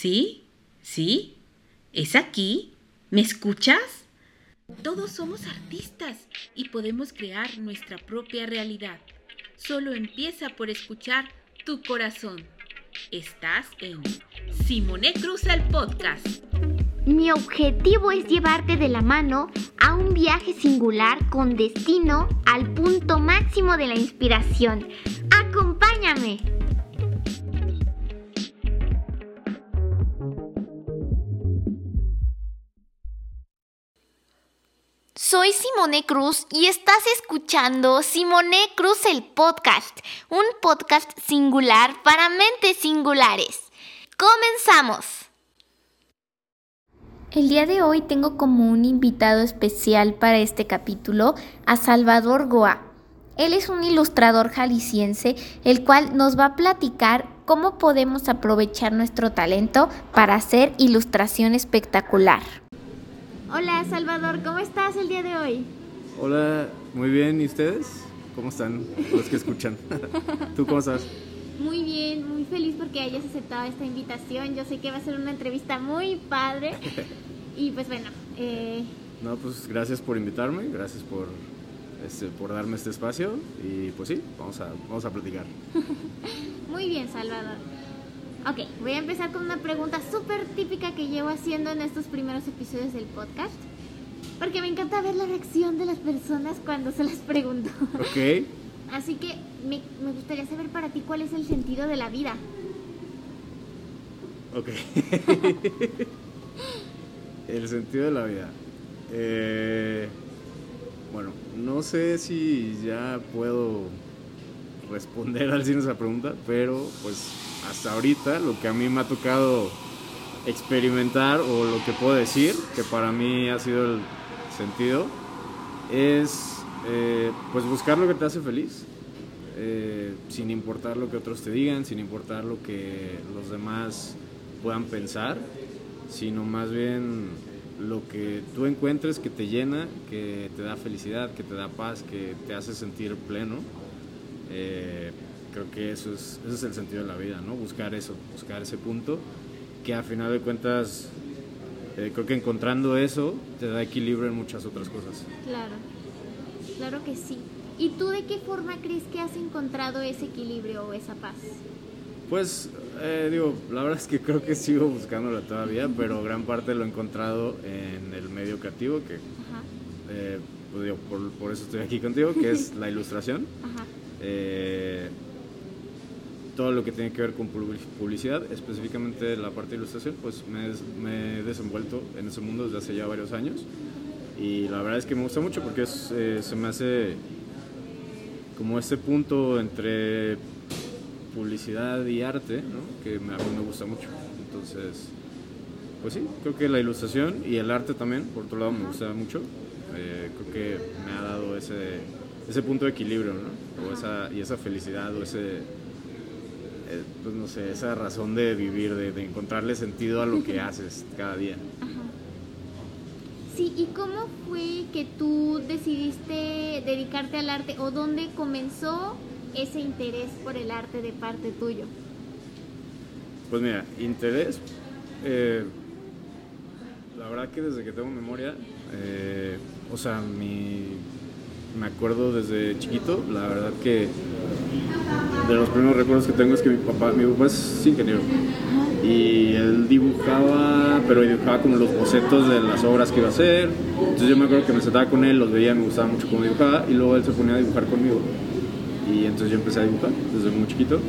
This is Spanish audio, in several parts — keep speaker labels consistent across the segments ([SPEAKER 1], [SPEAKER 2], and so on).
[SPEAKER 1] ¿Sí? ¿Sí? ¿Es aquí? ¿Me escuchas? Todos somos artistas y podemos crear nuestra propia realidad. Solo empieza por escuchar tu corazón. Estás en Simone Cruz el podcast.
[SPEAKER 2] Mi objetivo es llevarte de la mano a un viaje singular con destino al punto máximo de la inspiración. ¡Acompáñame! Soy Simone Cruz y estás escuchando Simone Cruz el podcast, un podcast singular para mentes singulares. ¡Comenzamos! El día de hoy tengo como un invitado especial para este capítulo a Salvador Goa. Él es un ilustrador jalisciense, el cual nos va a platicar cómo podemos aprovechar nuestro talento para hacer ilustración espectacular. Hola Salvador, ¿cómo estás el día de hoy?
[SPEAKER 3] Hola, muy bien, ¿y ustedes? ¿Cómo están los que escuchan? ¿Tú cómo estás?
[SPEAKER 2] Muy bien, muy feliz porque hayas aceptado esta invitación. Yo sé que va a ser una entrevista muy padre. Y pues bueno. Eh...
[SPEAKER 3] No, pues gracias por invitarme, gracias por, este, por darme este espacio y pues sí, vamos a, vamos a platicar.
[SPEAKER 2] muy bien, Salvador. Ok, voy a empezar con una pregunta súper típica que llevo haciendo en estos primeros episodios del podcast. Porque me encanta ver la reacción de las personas cuando se las pregunto.
[SPEAKER 3] Ok.
[SPEAKER 2] Así que me, gustaría saber para ti cuál es el sentido de la vida.
[SPEAKER 3] Ok. el sentido de la vida. Eh, bueno, no sé si ya puedo responder al cine esa pregunta, pero pues hasta ahorita lo que a mí me ha tocado experimentar o lo que puedo decir, que para mí ha sido el sentido, es eh, pues buscar lo que te hace feliz, eh, sin importar lo que otros te digan, sin importar lo que los demás puedan pensar, sino más bien lo que tú encuentres que te llena, que te da felicidad, que te da paz, que te hace sentir pleno. Eh, creo que eso es, ese es el sentido de la vida, ¿no? Buscar eso, buscar ese punto que a final de cuentas eh, creo que encontrando eso te da equilibrio en muchas otras cosas.
[SPEAKER 2] Claro, claro que sí. ¿Y tú de qué forma crees que has encontrado ese equilibrio o esa paz?
[SPEAKER 3] Pues, eh, digo, la verdad es que creo que sigo buscándola todavía, pero gran parte lo he encontrado en el medio creativo, que, eh, pues digo, por, por, eso estoy aquí contigo, que es la ilustración. Ajá todo lo que tiene que ver con publicidad, específicamente la parte de ilustración, pues me, he desenvuelto en ese mundo desde hace ya varios años y la verdad es que me gusta mucho porque eh, se me hace como este punto entre publicidad y arte, ¿no? que a mí me gusta mucho. Entonces, pues sí, creo que la ilustración y el arte también, por otro lado, me gusta mucho. Eh, creo que me ha dado ese, ese punto de equilibrio, ¿no? O esa, y esa felicidad o ese eh, pues no sé, esa razón de vivir, de, encontrarle sentido a lo que haces cada día.
[SPEAKER 2] Sí, ¿y cómo fue que tú decidiste dedicarte al arte o dónde comenzó ese interés por el arte de parte tuyo?
[SPEAKER 3] Pues mira, interés, eh, la verdad que desde que tengo memoria, eh, o sea, mi, me acuerdo desde chiquito, la verdad que de los primeros recuerdos que tengo es que mi papá, mi papá es ingeniero y él dibujaba, pero dibujaba como los bocetos de las obras que iba a hacer. Entonces yo me acuerdo que me sentaba con él, los veía, me gustaba mucho cómo dibujaba y luego él se ponía a dibujar conmigo. Y entonces yo empecé a dibujar desde muy chiquito.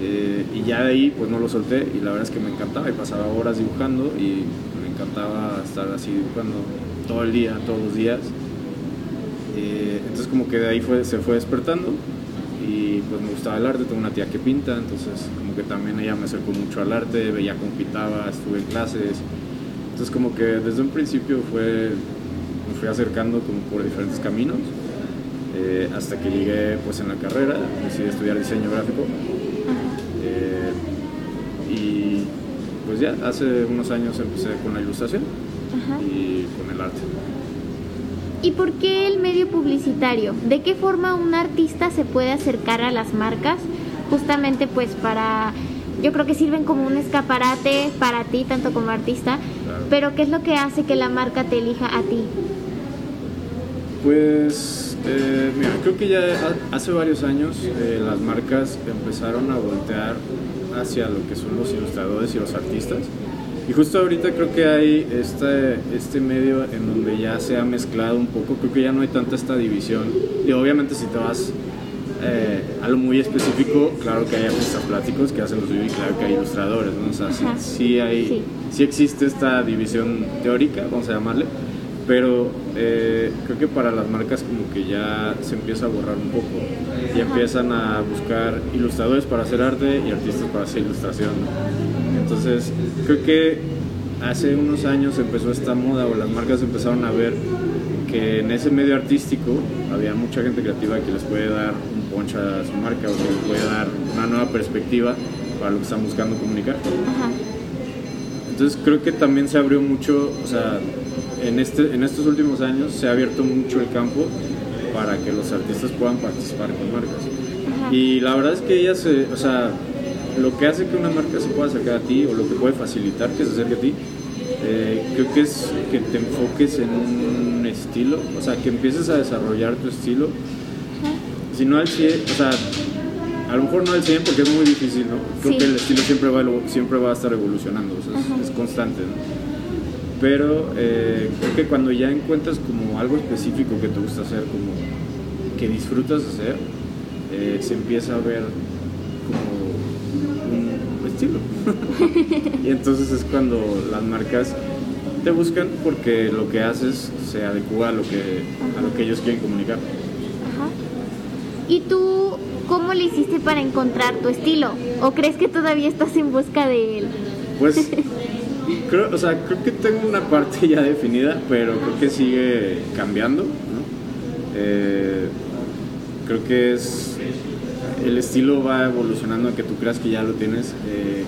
[SPEAKER 3] Eh, y ya de ahí pues no lo solté y la verdad es que me encantaba y pasaba horas dibujando y me encantaba estar así dibujando todo el día, todos los días. Eh, entonces como que de ahí fue, se fue despertando y pues me gustaba el arte, tengo una tía que pinta, entonces como que también ella me acercó mucho al arte, veía cómo pintaba, estuve en clases, entonces como que desde un principio fue, me fui acercando como por diferentes caminos, eh, hasta que llegué pues en la carrera, decidí estudiar diseño gráfico. Eh, y pues ya hace unos años empecé con la ilustración y con el arte.
[SPEAKER 2] ¿Y por qué el medio publicitario? ¿De qué forma un artista se puede acercar a las marcas justamente pues para yo creo que sirven como un escaparate para ti, tanto como artista, pero ¿qué es lo que hace que la marca te elija a ti?
[SPEAKER 3] Pues, eh, mira, creo que ya hace varios años eh, las marcas empezaron a voltear hacia lo que son los ilustradores y los artistas. Y justo ahorita creo que hay este, este medio en donde ya se ha mezclado un poco, creo que ya no hay tanta esta división. Y obviamente si te vas eh, a lo muy específico, claro que hay artistas plásticos que hacen los suyo y claro que hay ilustradores, ¿no? O sea, sí, hay, sí. existe esta división teórica, vamos a llamarle, pero eh, creo que para las marcas como que ya se empieza a borrar un poco. Y empiezan a buscar ilustradores para hacer arte y artistas para hacer ilustración. Entonces, creo que hace unos años empezó esta moda o las marcas empezaron a ver que en ese medio artístico había mucha gente creativa que les puede dar un poncha a su marca o que les puede dar una nueva perspectiva para lo que están buscando comunicar. Entonces creo que también se abrió mucho, o sea, en, este, en estos últimos años se ha abierto mucho el campo para que los artistas puedan participar con marcas. Y la verdad es que ellas, o sea, lo que hace que una marca se pueda acercar a ti o lo que puede facilitar que se acerque a ti, eh, creo que es que te enfoques en un estilo, o sea, que empieces a desarrollar tu estilo. Si no al 100, o sea, a lo mejor no al 100 porque es muy difícil, ¿no? Creo que el estilo siempre va, siempre va a estar evolucionando, o sea, es, constante, ¿no? Pero eh, creo que cuando ya encuentras como algo específico que te gusta hacer, como que disfrutas hacer, eh, se empieza a ver como estilo. y entonces es cuando las marcas te buscan porque lo que haces se adecua a lo que, a lo que ellos quieren comunicar. Ajá.
[SPEAKER 2] ¿Y tú cómo le hiciste para encontrar tu estilo? ¿O crees que todavía estás en busca de él?
[SPEAKER 3] Pues creo, o sea, creo que tengo una parte ya definida, pero creo que sigue cambiando. Eh, creo que es el estilo va evolucionando que tú creas que ya lo tienes. Eh,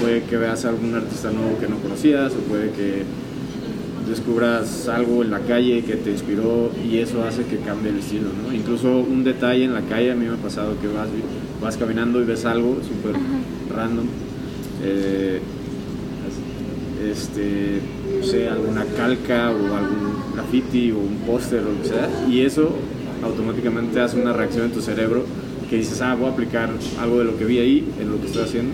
[SPEAKER 3] puede que veas a algún artista nuevo que no conocías o puede que descubras algo en la calle que te inspiró y eso hace que cambie el estilo, ¿no? Incluso un detalle en la calle, a mí me ha pasado que vas, vas caminando y ves algo súper random, eh, este, no sé, alguna calca o algún graffiti o un póster o lo que sea, y eso automáticamente hace una reacción en tu cerebro que dices, ah, voy a aplicar algo de lo que vi ahí en lo que estoy haciendo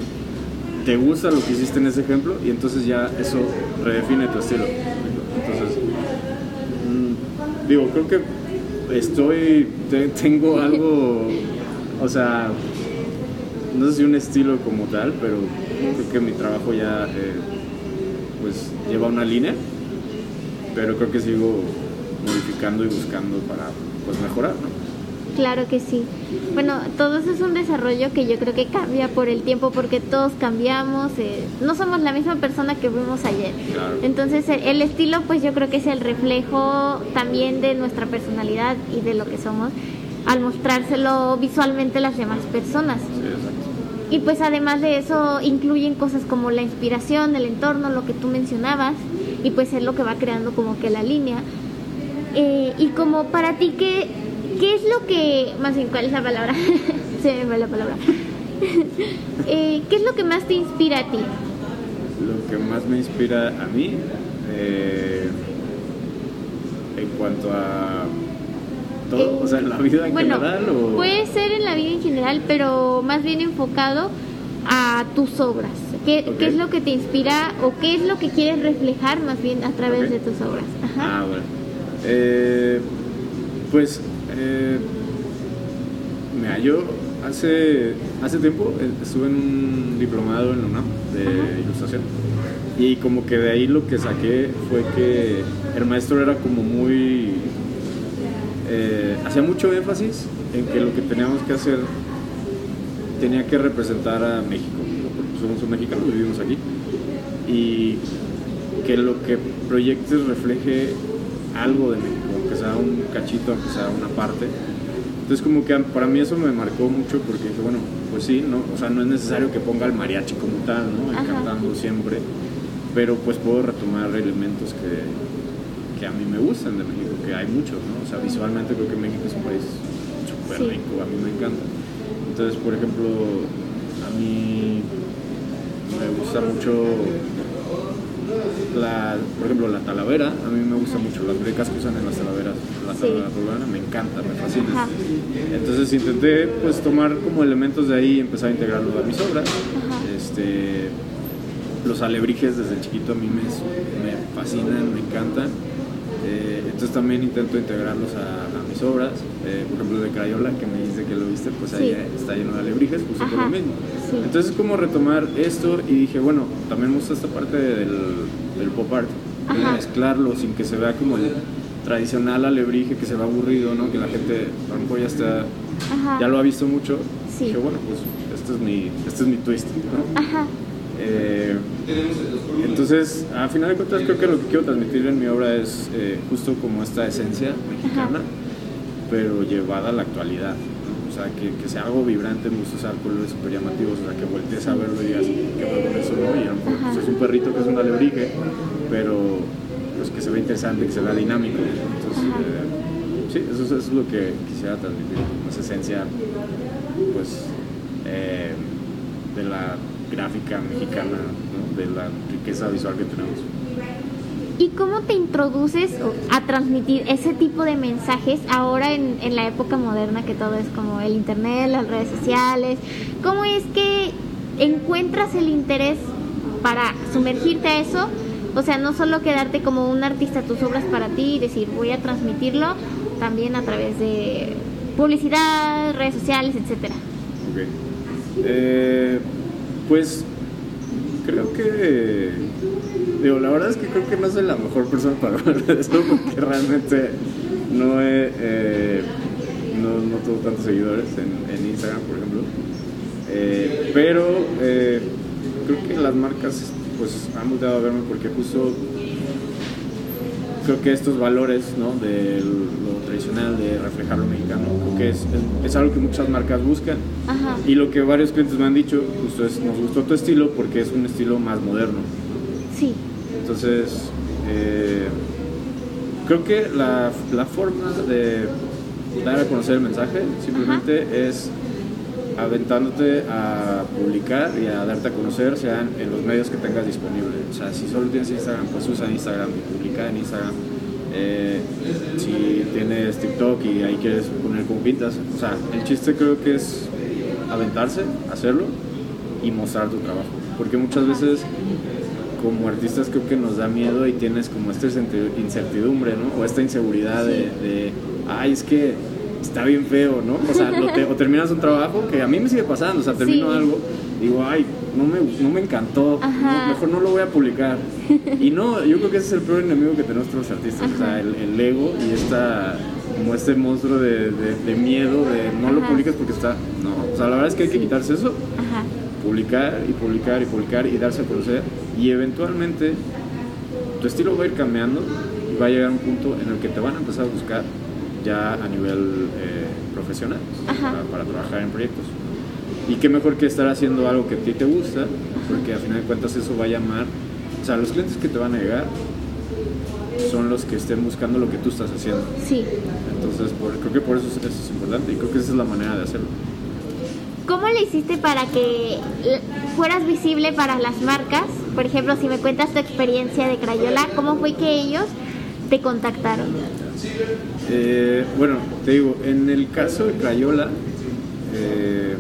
[SPEAKER 3] te gusta lo que hiciste en ese ejemplo y entonces ya eso redefine tu estilo. Entonces, mm, digo, creo que estoy, tengo algo, o sea, no sé si un estilo como tal, pero creo que mi trabajo ya eh, pues lleva una línea, pero creo que sigo modificando y buscando para pues mejorar, ¿no?
[SPEAKER 2] Claro que sí. Bueno, todo eso es un desarrollo que yo creo que cambia por el tiempo porque todos cambiamos, eh, no somos la misma persona que fuimos ayer. Entonces el, estilo pues yo creo que es el reflejo también de nuestra personalidad y de lo que somos al mostrárselo visualmente a las demás personas. y pues además de eso incluyen cosas como la inspiración, el entorno, lo que tú mencionabas y pues es lo que va creando como que la línea. Eh, y como para ti, ¿qué, ¿Qué es lo que, más bien, cuál es la palabra? Se me fue la palabra. Eh, ¿Qué es lo que más te inspira a ti?
[SPEAKER 3] Lo que más me inspira a mí, eh, en cuanto a todo, o sea, en la vida en general. O...
[SPEAKER 2] Puede ser en la vida en general, pero más bien enfocado a tus obras. ¿Qué, ¿Qué, es lo que te inspira o qué es lo que quieres reflejar más bien a través de tus obras?
[SPEAKER 3] Ah, bueno. Eh, pues eh, mira, yo hace, hace tiempo estuve en un diplomado en la UNAM de ilustración. Y como que de ahí lo que saqué fue que el maestro era como muy... Eh, hacía mucho énfasis en que lo que teníamos que hacer tenía que representar a México, porque somos mexicanos, vivimos aquí, y que lo que proyectes refleje algo de México un cachito, aunque sea una parte. Entonces como que para mí eso me marcó mucho porque dije, bueno, pues sí, no, o sea, no es necesario que ponga el mariachi como tal, ¿no? Cantando siempre, pero pues puedo retomar elementos que, que, a mí me gustan de México, que hay muchos, ¿no? O sea, visualmente creo que México es un país súper rico, a mí me encanta. Entonces, por ejemplo, a mí me gusta mucho la, por ejemplo, la talavera, a mí me gusta mucho, las brecas que usan en las talaveras, la talavera poblana, me encanta, me fascina. Entonces intenté pues tomar como elementos de ahí y empezar a integrarlo a mis obras. Este, los alebrijes desde chiquito a mí me, me fascinan, me encantan. Eh, entonces también intento integrarlos a, mis obras. Eh, por ejemplo, de Crayola, que me dice que lo viste, pues ahí está lleno de alebrijes, justo por lo mismo. Entonces, como retomar esto y dije, bueno, también me gusta esta parte del, del pop art, mezclarlo sin que se vea como el tradicional alebrije que se va aburrido, ¿no? Que la gente a lo mejor ya está, ya lo ha visto mucho. Dije, bueno, pues este es mi, este es mi twist, ¿no? Ajá. Eh, entonces, a final de cuentas, creo que lo que quiero transmitir en mi obra es eh, justo como esta esencia mexicana, pero llevada a la actualidad. O sea, que, que, sea algo vibrante, me gusta usar colores súper llamativos, o sea, que voltees a verlo y digas, qué bueno eso, ¿no? Y a lo mejor pues, es un perrito que es un alebrije, pero pues que se ve interesante, que se vea dinámico. Entonces, eh, sí, eso, es lo que quisiera transmitir, esa esencia, pues, eh, de la gráfica mexicana, de la riqueza visual que tenemos.
[SPEAKER 2] ¿Y cómo te introduces a transmitir ese tipo de mensajes ahora en, en, la época moderna que todo es como el internet, las redes sociales? ¿Cómo es que encuentras el interés para sumergirte a eso? O sea, no solo quedarte como un artista, tus obras para ti y decir voy a transmitirlo también a través de publicidad, redes sociales, etcétera.
[SPEAKER 3] Okay. Eh, pues creo que. Digo, la verdad es que creo que no soy la mejor persona para hablar de esto porque realmente no he. Eh, no, no tengo tantos seguidores en, Instagram, por ejemplo. Eh, pero eh, creo que las marcas pues han volteado a verme porque justo creo que estos valores ¿no? de lo tradicional, de reflejar lo mexicano, creo que es, es, algo que muchas marcas buscan. Y lo que varios clientes me han dicho, justo es, nos gustó tu estilo porque es un estilo más moderno.
[SPEAKER 2] Sí.
[SPEAKER 3] Entonces, eh, creo que la, la, forma de dar a conocer el mensaje simplemente es aventándote a publicar y a darte a conocer, sean en los medios que tengas disponible. O sea, si solo tienes Instagram, pues usa Instagram y publica en Instagram. Eh, si tienes TikTok y ahí quieres poner como pintas, o sea, el chiste creo que es aventarse, hacerlo y mostrar tu trabajo. Porque muchas veces como artistas creo que nos da miedo y tienes como esta incertidumbre, ¿no? O esta inseguridad de, de ay, es que está bien feo, ¿no? O sea, o terminas un trabajo que a mí me sigue pasando, o sea, termino algo, digo, ay, no me, no me encantó, mejor no lo voy a publicar. Y no, yo creo que ese es el peor enemigo que tenemos todos los artistas, o sea, el, ego y esta, como este monstruo de, de, miedo de no lo publiques porque está, no, o sea, la verdad es que hay que quitarse eso, publicar y publicar y publicar y darse a conocer y eventualmente tu estilo va a ir cambiando y va a llegar a un punto en el que te van a empezar a buscar ya a nivel eh, profesional para, trabajar en proyectos. Y qué mejor que estar haciendo algo que a ti te gusta, porque al final de cuentas eso va a llamar, o sea, los clientes que te van a llegar son los que estén buscando lo que tú estás haciendo.
[SPEAKER 2] Sí.
[SPEAKER 3] Entonces, creo que por eso, eso es importante y creo que esa es la manera de hacerlo.
[SPEAKER 2] ¿Cómo le hiciste para que fueras visible para las marcas? Por ejemplo, si me cuentas tu experiencia de Crayola, ¿cómo fue que ellos te contactaron?
[SPEAKER 3] Eh, bueno, te digo, en el caso de Crayola, eh,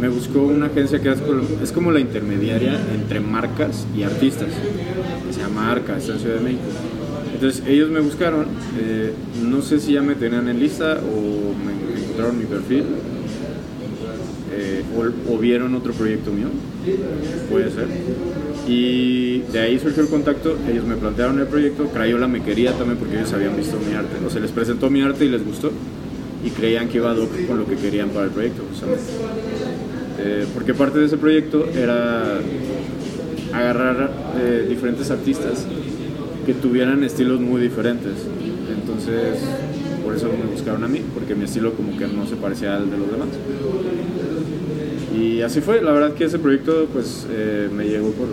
[SPEAKER 3] me buscó una agencia que es como la intermediaria entre marcas y artistas, se llama Arca, está en Ciudad de México. Entonces ellos me buscaron, eh, no sé si ya me tenían en lista o me encontraron mi perfil, o, vieron otro proyecto mío, puede ser. Y de ahí surgió el contacto, ellos me plantearon el proyecto, Crayola me quería también porque ellos habían visto mi arte, o se les presentó mi arte y les gustó y creían que iba a con lo que querían para el proyecto. Eh, porque parte de ese proyecto era agarrar eh, diferentes artistas que tuvieran estilos muy diferentes. Entonces, por eso me buscaron a mí, porque mi estilo como que no se parecía al de los demás. Y así fue, la verdad que ese proyecto pues eh, me llegó por,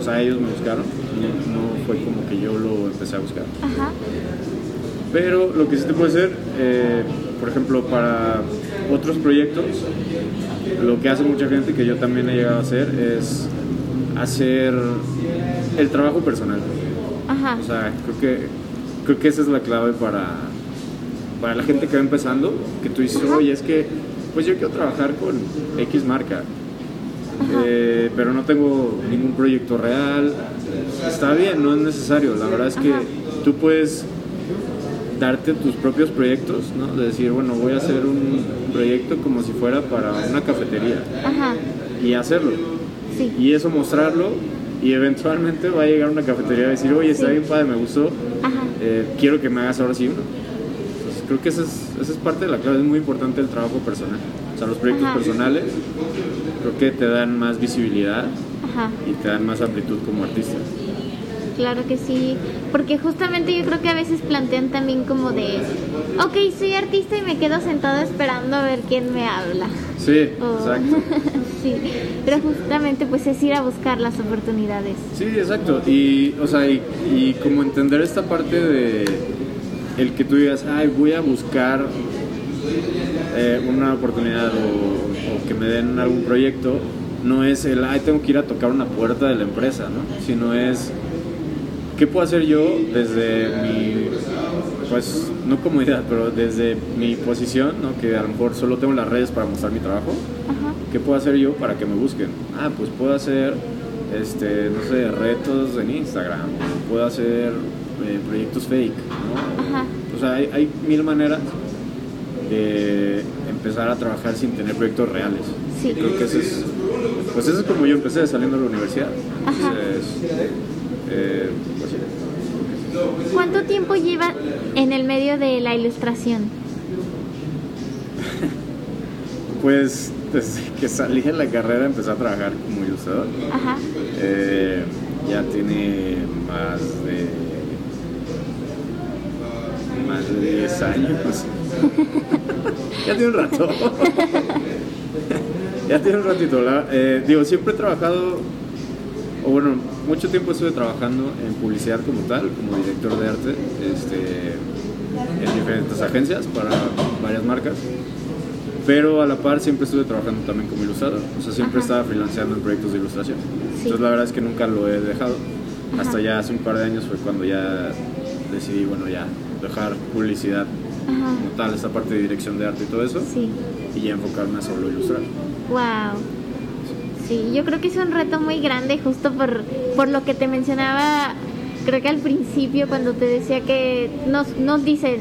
[SPEAKER 3] o sea, ellos me buscaron, no, fue como que yo lo empecé a buscar. Pero lo que sí te puede ser, eh, por ejemplo, para otros proyectos, lo que hace mucha gente que yo también he llegado a hacer es hacer el trabajo personal.
[SPEAKER 2] Ajá.
[SPEAKER 3] O sea, creo que, creo que esa es la clave para, para la gente que va empezando, que tú dices,
[SPEAKER 2] Ajá.
[SPEAKER 3] oye, es que pues yo quiero trabajar con X marca, eh, pero no tengo ningún proyecto real. Está bien, no es necesario. La verdad es que
[SPEAKER 2] Ajá.
[SPEAKER 3] tú puedes darte tus propios proyectos, ¿no? De decir, bueno, voy a hacer un proyecto como si fuera para una cafetería
[SPEAKER 2] Ajá.
[SPEAKER 3] y hacerlo.
[SPEAKER 2] Sí.
[SPEAKER 3] Y eso mostrarlo y eventualmente va a llegar una cafetería a decir, oye, está
[SPEAKER 2] Sí.
[SPEAKER 3] bien padre, me gustó, eh, quiero que me hagas ahora sí uno. Creo que esa es, esa es parte de la clave, es muy importante el trabajo personal. O sea, los proyectos
[SPEAKER 2] Ajá.
[SPEAKER 3] personales creo que te dan más visibilidad
[SPEAKER 2] Ajá.
[SPEAKER 3] y te dan más amplitud como artista.
[SPEAKER 2] Claro que sí, porque justamente yo creo que a veces plantean también como de, ok, soy artista y me quedo sentado esperando a ver quién me habla.
[SPEAKER 3] Sí, exacto.
[SPEAKER 2] sí, pero justamente pues es ir a buscar las oportunidades.
[SPEAKER 3] Sí, exacto. Y, o sea, y, y como entender esta parte de el que tú digas, ay, voy a buscar eh, una oportunidad o, o que me den algún proyecto, no es el, ay, tengo que ir a tocar una puerta de la empresa, ¿no? Sino es, ¿qué puedo hacer yo desde mi, pues, no comodidad, pero desde mi posición, ¿no? Que a lo mejor solo tengo las redes para mostrar mi trabajo.
[SPEAKER 2] Ajá.
[SPEAKER 3] ¿Qué puedo hacer yo para que me busquen? Ah, pues puedo hacer, este, no sé, retos en Instagram, puedo hacer eh, proyectos fake. O sea, hay, hay mil maneras de empezar a trabajar sin tener proyectos reales.
[SPEAKER 2] Sí.
[SPEAKER 3] Creo que eso es, pues eso es como yo empecé saliendo de la universidad.
[SPEAKER 2] Ajá.
[SPEAKER 3] Entonces, eh, pues.
[SPEAKER 2] ¿Cuánto tiempo lleva en el medio de la ilustración?
[SPEAKER 3] Pues desde que salí de la carrera empecé a trabajar como ilustrador.
[SPEAKER 2] Ajá.
[SPEAKER 3] Eh, ya tiene más de más de 10 años. ya tiene un rato. ya tiene un ratito. la- eh, digo, siempre he trabajado, o bueno, mucho tiempo estuve trabajando en publicidad como tal, como director de arte, este, en diferentes agencias para varias marcas. Pero a la par siempre estuve trabajando también como ilustrador. O sea, siempre
[SPEAKER 2] Ajá.
[SPEAKER 3] estaba freelanceando en proyectos de ilustración.
[SPEAKER 2] Sí.
[SPEAKER 3] Entonces la verdad es que nunca lo he dejado. Hasta ya hace un par de años fue cuando ya decidí, bueno, ya dejar publicidad
[SPEAKER 2] Ajá.
[SPEAKER 3] como tal, esta parte de dirección de arte y todo eso,
[SPEAKER 2] Sí.
[SPEAKER 3] y ya enfocarme a solo ilustrar.
[SPEAKER 2] Wow. Sí, yo creo que es un reto muy grande justo por, por lo que te mencionaba, creo que al principio cuando te decía que nos, nos dicen,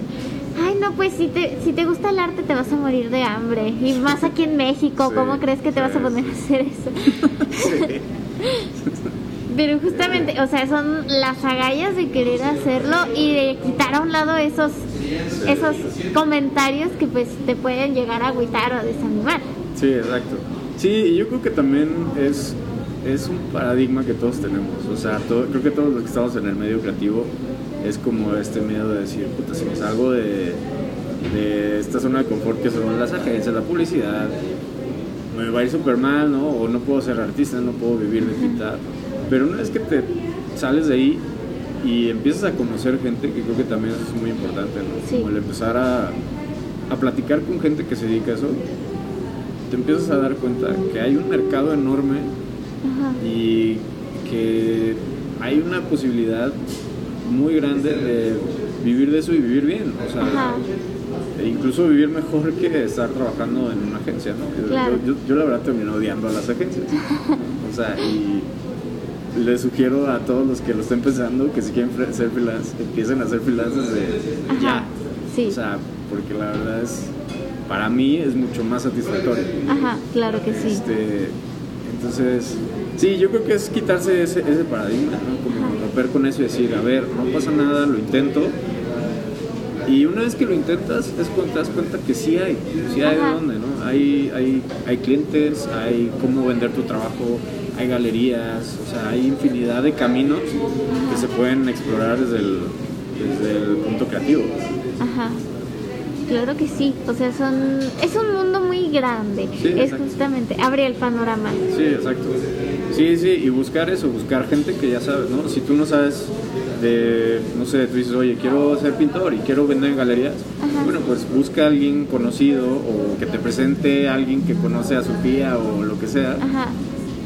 [SPEAKER 2] ay no, pues si te, si te gusta el arte te vas a morir de hambre, y más aquí en México,
[SPEAKER 3] Sí,
[SPEAKER 2] ¿cómo crees que te vas a
[SPEAKER 3] sí,
[SPEAKER 2] poner a hacer eso? Pero justamente, o sea, son las agallas de querer hacerlo y de quitar a un lado esos, esos comentarios que pues te pueden llegar a agüitar o desanimar.
[SPEAKER 3] Sí, exacto. Sí, y yo creo que también es, es un paradigma que todos tenemos. O sea, creo que todos los que estamos en el medio creativo es como este miedo de decir, puta, si me salgo de, de esta zona de confort que son las agencias, la publicidad, me va a ir súper mal, ¿no? O no puedo ser artista, no puedo vivir de pintar. Pero una vez que te sales de ahí y empiezas a conocer gente, que creo que también eso es muy importante, ¿no?
[SPEAKER 2] Sí.
[SPEAKER 3] Como el empezar a, a platicar con gente que se dedica a eso, te empiezas a dar cuenta que hay un mercado enorme
[SPEAKER 2] Ajá.
[SPEAKER 3] y que hay una posibilidad muy grande de vivir de eso y vivir bien. O sea,
[SPEAKER 2] Ajá.
[SPEAKER 3] e incluso vivir mejor que estar trabajando en una agencia, ¿no?
[SPEAKER 2] Claro.
[SPEAKER 3] Yo, yo, yo la verdad terminé odiando a las agencias. O sea, y les sugiero a todos los que lo estén pensando que si quieren ser freelance, empiecen a ser freelance desde ya.
[SPEAKER 2] Sí.
[SPEAKER 3] O sea, porque la verdad es, para mí es mucho más satisfactorio.
[SPEAKER 2] Ajá, claro que sí.
[SPEAKER 3] Este, entonces, sí, yo creo que es quitarse ese, ese paradigma, ¿no? Como
[SPEAKER 2] Ajá.
[SPEAKER 3] romper con eso y decir, a ver, no pasa nada, lo intento. Y una vez que lo intentas, es cuando te das cuenta que sí hay, sí hay de
[SPEAKER 2] Ajá.
[SPEAKER 3] dónde, ¿no? Hay, hay, hay clientes, hay cómo vender tu trabajo, hay galerías, o sea, hay infinidad de caminos que se pueden explorar desde el, desde el punto creativo.
[SPEAKER 2] Ajá. Claro que sí. O sea, son es un mundo muy grande.
[SPEAKER 3] Sí,
[SPEAKER 2] es
[SPEAKER 3] exacto.
[SPEAKER 2] justamente abrir el panorama.
[SPEAKER 3] Sí, exacto. Sí, sí, y buscar eso, buscar gente que ya sabe, ¿no? Si tú no sabes de, no sé, tú dices, oye, quiero ser pintor y quiero vender en galerías,
[SPEAKER 2] Ajá.
[SPEAKER 3] bueno, pues busca a alguien conocido o que te presente a alguien que conoce a Sofía o lo que sea,
[SPEAKER 2] Ajá.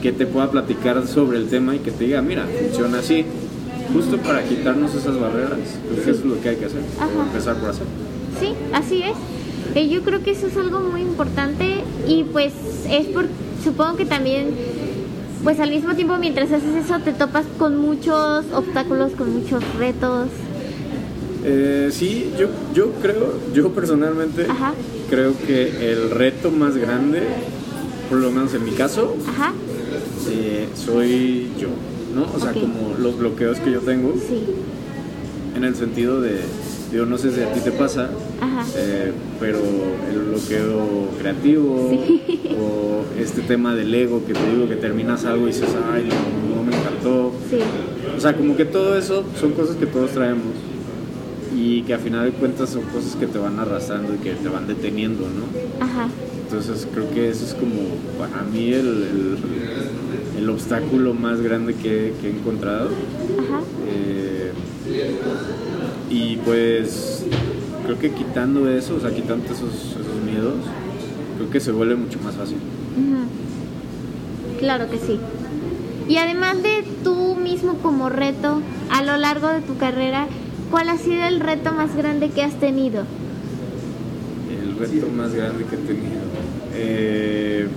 [SPEAKER 3] Que te pueda platicar sobre el tema y que te diga, mira, funciona así. Justo para quitarnos esas barreras, creo que eso es lo que hay que hacer, o empezar por hacer.
[SPEAKER 2] Sí, así es. Eh, yo creo que eso es algo muy importante y pues es por, supongo que también, pues al mismo tiempo mientras haces eso te topas con muchos obstáculos, con muchos retos.
[SPEAKER 3] Eh, sí, yo, yo creo, yo personalmente
[SPEAKER 2] Ajá.
[SPEAKER 3] creo que el reto más grande, por lo menos en mi caso,
[SPEAKER 2] Ajá,
[SPEAKER 3] eh, soy yo, ¿no? O sea, como los bloqueos que yo tengo,
[SPEAKER 2] sí,
[SPEAKER 3] en el sentido de, digo, no sé si a ti te pasa,
[SPEAKER 2] ajá,
[SPEAKER 3] eh, pero el bloqueo creativo
[SPEAKER 2] Sí.
[SPEAKER 3] o este tema del ego que te digo que terminas algo y dices, ay, no, no me encantó.
[SPEAKER 2] sí,
[SPEAKER 3] O sea, como que todo eso son cosas que todos traemos y que a final de cuentas son cosas que te van arrastrando y que te van deteniendo, ¿no?
[SPEAKER 2] ajá,
[SPEAKER 3] Entonces creo que eso es como para mí el, el- el obstáculo más grande que, que he encontrado.
[SPEAKER 2] ajá,
[SPEAKER 3] Eh, y pues creo que quitando eso, o sea, quitando esos, esos miedos, creo que se vuelve mucho más fácil.
[SPEAKER 2] ujú. claro que sí. Y además de tú mismo como reto, a lo largo de tu carrera, ¿cuál ha sido el reto más grande que has tenido?
[SPEAKER 3] El reto más grande que he tenido. Eh,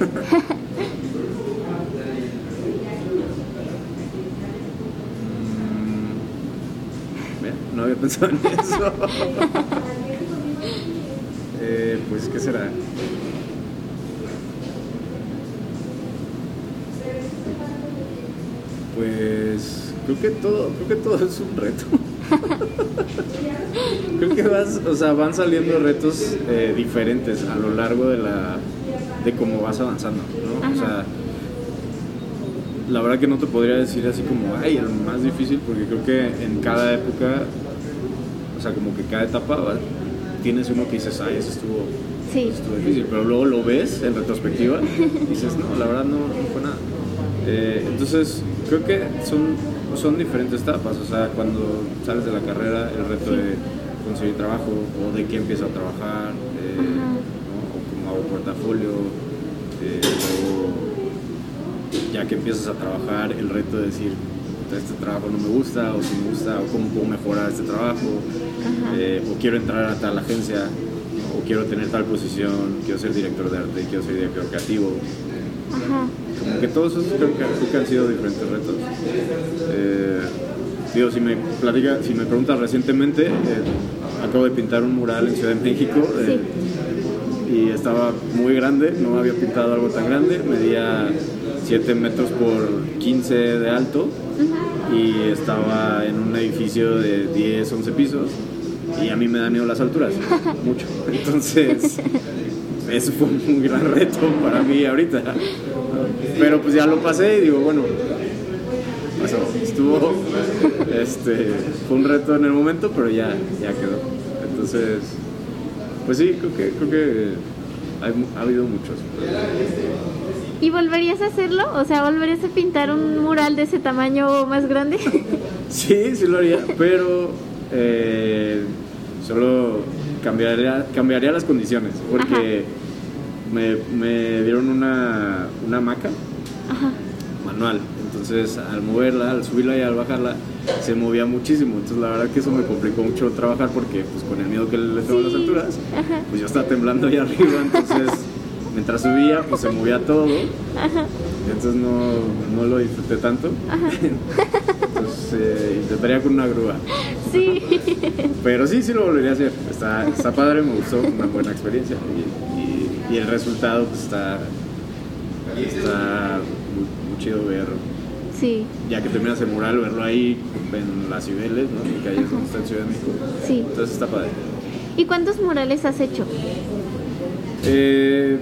[SPEAKER 3] no había pensado en eso. Eh, pues, ¿qué será? Pues creo que todo, creo que todo es un reto. creo que vas, o sea, van saliendo retos eh, diferentes a lo largo de la de cómo vas avanzando, ¿no? O sea, la verdad que no te podría decir así como, ay, el más difícil, porque creo que en cada época, o sea, como que cada etapa va- tienes uno que dices, ay, ese estuvo,
[SPEAKER 2] Sí,
[SPEAKER 3] estuvo difícil, pero luego lo ves en retrospectiva y dices, no, la verdad no, no fue nada. Eh, entonces, creo que son, son diferentes etapas, o sea, cuando sales de la carrera, el reto
[SPEAKER 2] Sí.
[SPEAKER 3] de conseguir trabajo o de que empiezo a trabajar, eh. ¿no? o como hago portafolio, eh, luego ya que empiezas a trabajar, el reto de decir, "Puta, este trabajo no me gusta, o si me gusta, o cómo puedo mejorar este trabajo, eh, o quiero entrar a tal agencia, o quiero tener tal posición, quiero ser director de arte, quiero ser director creativo.
[SPEAKER 2] ajá,
[SPEAKER 3] que todos esos creo que, creo que han sido diferentes retos. Eh, digo, si me platica, si me preguntas recientemente, eh, acabo de pintar un mural en Ciudad de México. eh, y estaba muy grande, no había pintado algo tan grande, medía 7 metros por 15 de alto y estaba en un edificio de 10, 11 pisos y a mí me dan miedo las alturas, mucho. Entonces, eso fue un gran reto para mí ahorita. Pero pues ya lo pasé y digo, bueno, pasó. Estuvo, este, fue un reto en el momento, pero ya, ya quedó. Entonces, pues sí, creo que, creo que ha habido muchos.
[SPEAKER 2] ¿Y volverías a hacerlo? O sea, ¿volverías a pintar un mural de ese tamaño más grande?
[SPEAKER 3] Sí, sí lo haría, pero eh, solo cambiaría, cambiaría las condiciones, porque me, me dieron una, una hamaca
[SPEAKER 2] Ajá.
[SPEAKER 3] manual, entonces al moverla, al subirla y al bajarla, se movía muchísimo, entonces la verdad que eso me complicó mucho trabajar porque pues con el miedo que le tengo a las alturas,
[SPEAKER 2] Ajá.
[SPEAKER 3] pues yo estaba temblando ahí arriba, entonces mientras subía pues se movía todo, entonces no, no lo disfruté tanto, entonces eh, intentaría con una grúa.
[SPEAKER 2] Sí.
[SPEAKER 3] Pero sí, sí lo volvería a hacer. Está, está padre, me gustó, una buena experiencia. Y, y- y el resultado pues, está, está muy, muy chido ver,
[SPEAKER 2] Sí,
[SPEAKER 3] ya que terminas el mural, verlo ahí en las Cibeles, ¿no? Porque ahí es donde está en Ciudad de México.
[SPEAKER 2] sí.
[SPEAKER 3] Entonces está padre.
[SPEAKER 2] ¿Y cuántos murales has hecho?
[SPEAKER 3] Eh,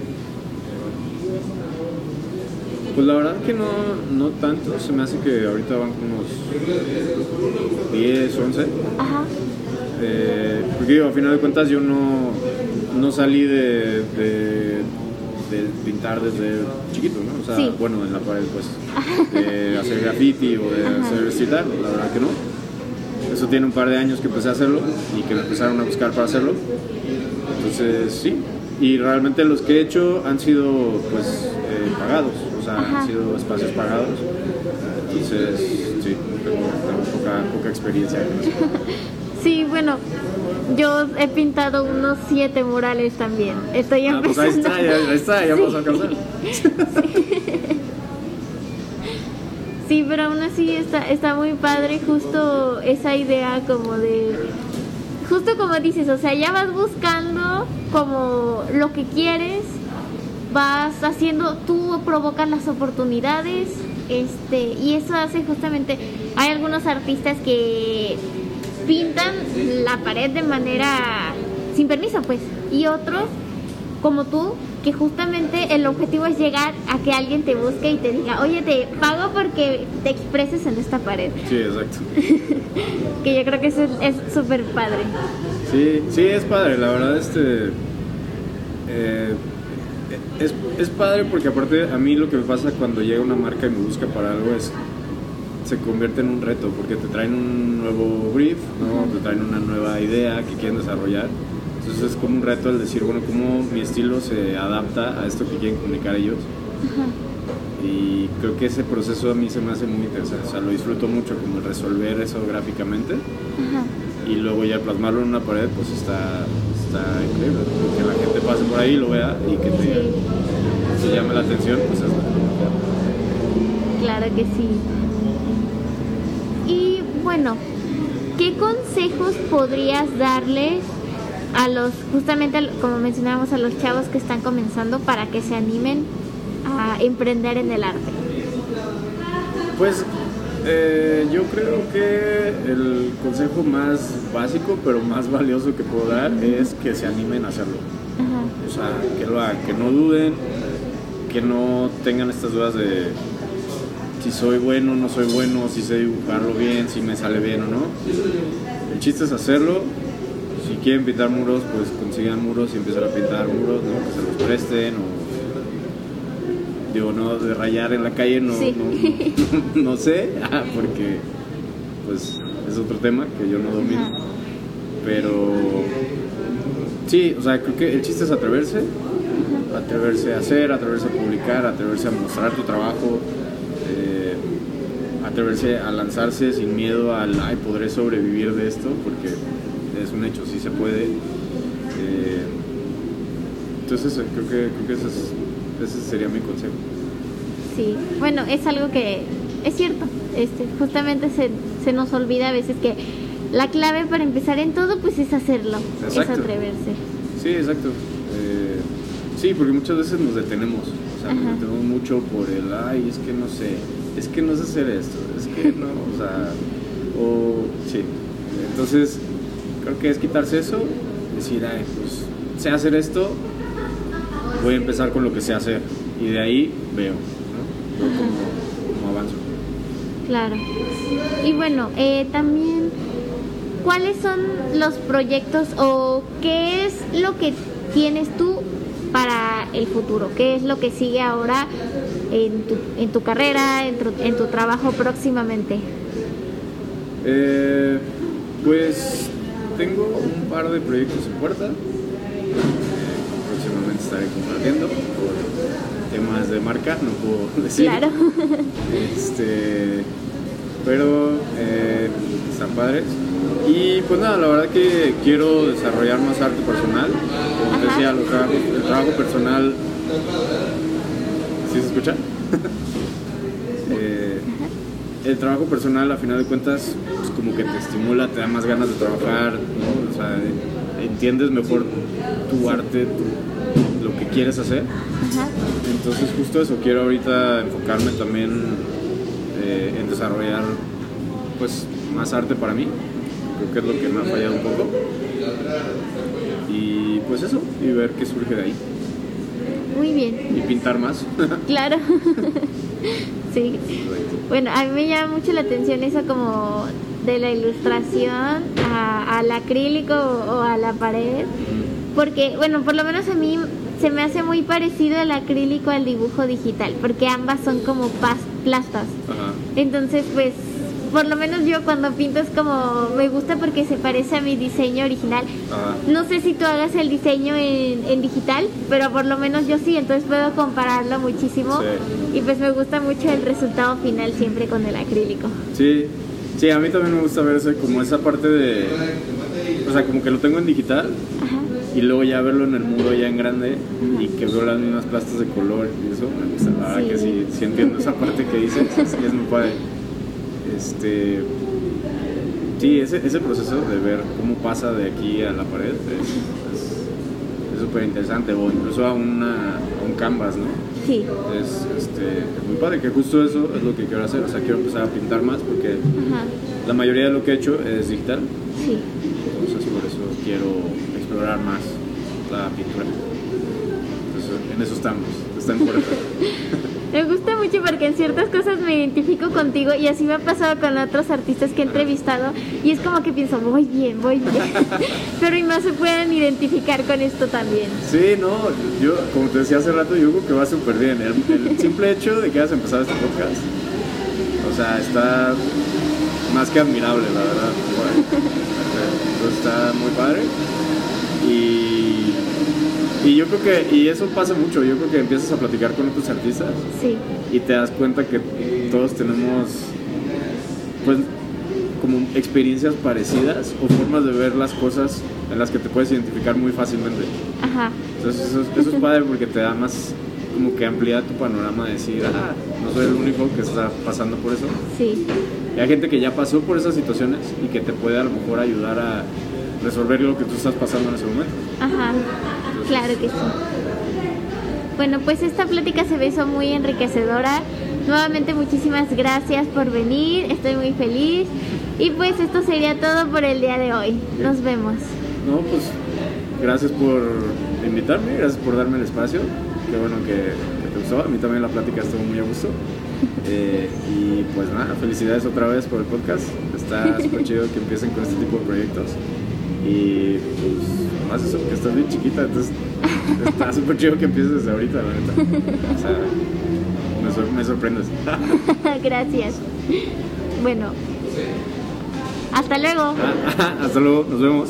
[SPEAKER 3] pues la verdad que no, no tanto, se me hace que ahorita van como unos 10, 11.
[SPEAKER 2] Ajá.
[SPEAKER 3] Eh, porque digo, a final de cuentas yo no, no salí de, pintar desde chiquito, ¿no? O sea,
[SPEAKER 2] Sí.
[SPEAKER 3] bueno, en la pared, pues, de hacer graffiti o de
[SPEAKER 2] Ajá.
[SPEAKER 3] hacer art, la verdad que no. Eso tiene un par de años que empecé a hacerlo y que me empezaron a buscar para hacerlo. Entonces, sí, Y realmente los que he hecho han sido pues eh, pagados, o sea,
[SPEAKER 2] Ajá.
[SPEAKER 3] han sido espacios pagados. Entonces, sí, tengo, tengo poca, poca experiencia con eso.
[SPEAKER 2] Sí, bueno, yo he pintado unos siete murales también. Estoy
[SPEAKER 3] Ah, pues
[SPEAKER 2] empezando.
[SPEAKER 3] ahí está, ya, ahí está, ya vamos a alcanzar.
[SPEAKER 2] Sí, pero aún así está, está muy padre justo esa idea como de... Justo como dices, o sea, ya vas buscando como lo que quieres, vas haciendo, tú provocas las oportunidades, este, y eso hace justamente, hay algunos artistas que pintan la pared de manera sin permiso, pues, y otros como tú, que justamente el objetivo es llegar a que alguien te busque y te diga, oye, te pago porque te expreses en esta pared.
[SPEAKER 3] Sí, exacto.
[SPEAKER 2] Que yo creo que eso es súper padre.
[SPEAKER 3] Sí, sí, es padre, la verdad, este. eh, es, es padre porque, aparte, a mí lo que me pasa cuando llega una marca y me busca para algo es. Se convierte en un reto porque te traen un nuevo brief, ¿no? te traen una nueva idea que quieren desarrollar. Entonces es como un reto el decir, bueno, cómo mi estilo se adapta a esto que quieren comunicar ellos. Y creo que ese proceso a mí se me hace muy interesante. O sea, lo disfruto mucho, como resolver eso gráficamente
[SPEAKER 2] Ajá.
[SPEAKER 3] y luego ya plasmarlo en una pared, pues está, está increíble. Que la gente pase por ahí, lo vea y que te,
[SPEAKER 2] Sí,
[SPEAKER 3] llame la atención, pues es
[SPEAKER 2] claro que sí. Bueno, ¿qué consejos podrías darles a los, justamente como mencionábamos, a los chavos que están comenzando para que se animen a emprender en el arte?
[SPEAKER 3] Pues eh, yo creo que el consejo más básico, pero más valioso que puedo dar es que se animen a hacerlo.
[SPEAKER 2] Ajá.
[SPEAKER 3] O sea, que lo hagan, que no duden, que no tengan estas dudas de si soy bueno, no soy bueno, si sé dibujarlo bien, si me sale bien o no. El chiste es hacerlo. Si quieren pintar muros, pues consigan muros y empiezan a pintar muros, ¿no? Que se los presten o... Digo, no, de rayar en la calle no,
[SPEAKER 2] Sí.
[SPEAKER 3] no, no sé, ah, porque pues es otro tema que yo no domino. Pero sí, o sea, creo que el chiste es atreverse, atreverse a hacer, atreverse a publicar, atreverse a mostrar tu trabajo, atreverse a lanzarse sin miedo al, ay, podré sobrevivir de esto, porque es un hecho, sí se puede. Eh, entonces, eh, creo que, creo que ese, es- ese sería mi consejo.
[SPEAKER 2] Sí, bueno, es algo que es cierto. Este, justamente se, se nos olvida a veces que la clave para empezar en todo, pues es hacerlo, es atreverse.
[SPEAKER 3] Sí, exacto. Eh, sí, porque muchas veces nos detenemos. O sea,
[SPEAKER 2] Ajá.
[SPEAKER 3] nos detenemos mucho por el, ay, es que no sé, es que no sé hacer esto, es que no, o sea, o sí. Entonces, creo que es quitarse eso, decir, ay, pues sé hacer esto, voy a empezar con lo que sé hacer. Y de ahí veo, ¿no? Veo cómo, avanzo.
[SPEAKER 2] Claro. Y bueno, eh, también, ¿cuáles son los proyectos o qué es lo que tienes tú para el futuro? ¿Qué es lo que sigue ahora en tu, en tu carrera, en tu, en tu trabajo próximamente?
[SPEAKER 3] Eh, pues tengo un par de proyectos en puerta. Próximamente estaré compartiendo por temas de marca, no puedo decir.
[SPEAKER 2] Claro.
[SPEAKER 3] Este, pero eh, están padres. Y pues nada, la verdad que quiero desarrollar más arte personal. Como
[SPEAKER 2] Ajá.
[SPEAKER 3] decía, los trabajos- el trabajo personal. ¿Sí se escucha? Eh, el trabajo personal, a final de cuentas, pues, como que te estimula, te da más ganas de trabajar, ¿no? O sea, entiendes mejor tu arte, tu- lo que quieres hacer.
[SPEAKER 2] Ajá.
[SPEAKER 3] Entonces justo eso, quiero ahorita enfocarme también eh, en desarrollar pues más arte para mí. Creo que es lo que me ha fallado un poco. Y pues eso, y ver qué surge de ahí.
[SPEAKER 2] Muy bien.
[SPEAKER 3] Y pintar más.
[SPEAKER 2] Claro. sí. Bueno, a mí me llama mucho la atención eso como de la ilustración a- al acrílico o, a la pared. Porque, bueno, por lo menos a mí se me hace muy parecido el acrílico al dibujo digital, porque ambas son como pas- plastas.
[SPEAKER 3] Ajá.
[SPEAKER 2] Entonces, pues, por lo menos yo cuando pinto es como, me gusta porque se parece a mi diseño original.
[SPEAKER 3] Ajá.
[SPEAKER 2] No sé si tú hagas el diseño en, en digital, pero por lo menos yo sí, entonces puedo compararlo muchísimo.
[SPEAKER 3] Sí.
[SPEAKER 2] Y pues me gusta mucho el resultado final siempre con el acrílico.
[SPEAKER 3] Sí, sí, a mí también me gusta ver ese, como esa parte de, o sea, como que lo tengo en digital
[SPEAKER 2] Ajá.
[SPEAKER 3] y luego ya verlo en el muro ya en grande y que veo las mismas plastas de color y eso, la verdad
[SPEAKER 2] Sí.
[SPEAKER 3] que sí, sí entiendo esa parte que dices, es, es muy padre. Este, sí, ese, ese proceso de ver cómo pasa de aquí a la pared es súper interesante, o incluso a, una, a un canvas, ¿no?
[SPEAKER 2] Sí.
[SPEAKER 3] Es, este, es muy padre, que justo eso es lo que quiero hacer, o sea, quiero empezar a pintar más porque
[SPEAKER 2] Ajá.
[SPEAKER 3] la mayoría de lo que he hecho es digital,
[SPEAKER 2] Sí.
[SPEAKER 3] entonces por eso quiero explorar más la pintura. Entonces, en eso estamos, está en puerta.
[SPEAKER 2] Me gusta mucho porque en ciertas cosas me identifico contigo y así me ha pasado con otros artistas que he entrevistado y es como que pienso, voy bien, voy bien. Pero y más se pueden identificar con esto también.
[SPEAKER 3] Sí, no, yo, como te decía hace rato, yo creo que va súper bien. El, el simple hecho de que hayas empezado este podcast, o sea, está más que admirable, la verdad. Entonces está muy padre. Y, y yo creo que, y eso pasa mucho, yo creo que empiezas a platicar con otros artistas
[SPEAKER 2] Sí,
[SPEAKER 3] y te das cuenta que todos tenemos, pues, como experiencias parecidas o formas de ver las cosas en las que te puedes identificar muy fácilmente.
[SPEAKER 2] ajá,
[SPEAKER 3] Entonces eso, es- eso es padre porque te da más como que amplía tu panorama de decir, ah, no soy el único que está pasando por eso.
[SPEAKER 2] sí,
[SPEAKER 3] Y hay gente que ya pasó por esas situaciones y que te puede a lo mejor ayudar a resolver lo que tú estás pasando en ese momento.
[SPEAKER 2] ajá, claro que sí. Bueno, pues esta plática se me hizo muy enriquecedora. Nuevamente muchísimas gracias por venir, estoy muy feliz. Y pues esto sería todo por el día de hoy. Nos vemos.
[SPEAKER 3] No, pues gracias por invitarme, gracias por darme el espacio. Qué bueno que, que te gustó. A mí también la plática estuvo muy a gusto. Eh, y pues nada, felicidades otra vez por el podcast. Está súper chido que empiecen con este tipo de proyectos. Y pues más eso, que estás bien chiquita, entonces está súper chido que empieces desde ahorita, la neta. O sea, me, sor- me sorprendes.
[SPEAKER 2] gracias. Bueno, hasta luego.
[SPEAKER 3] Hasta luego, nos vemos.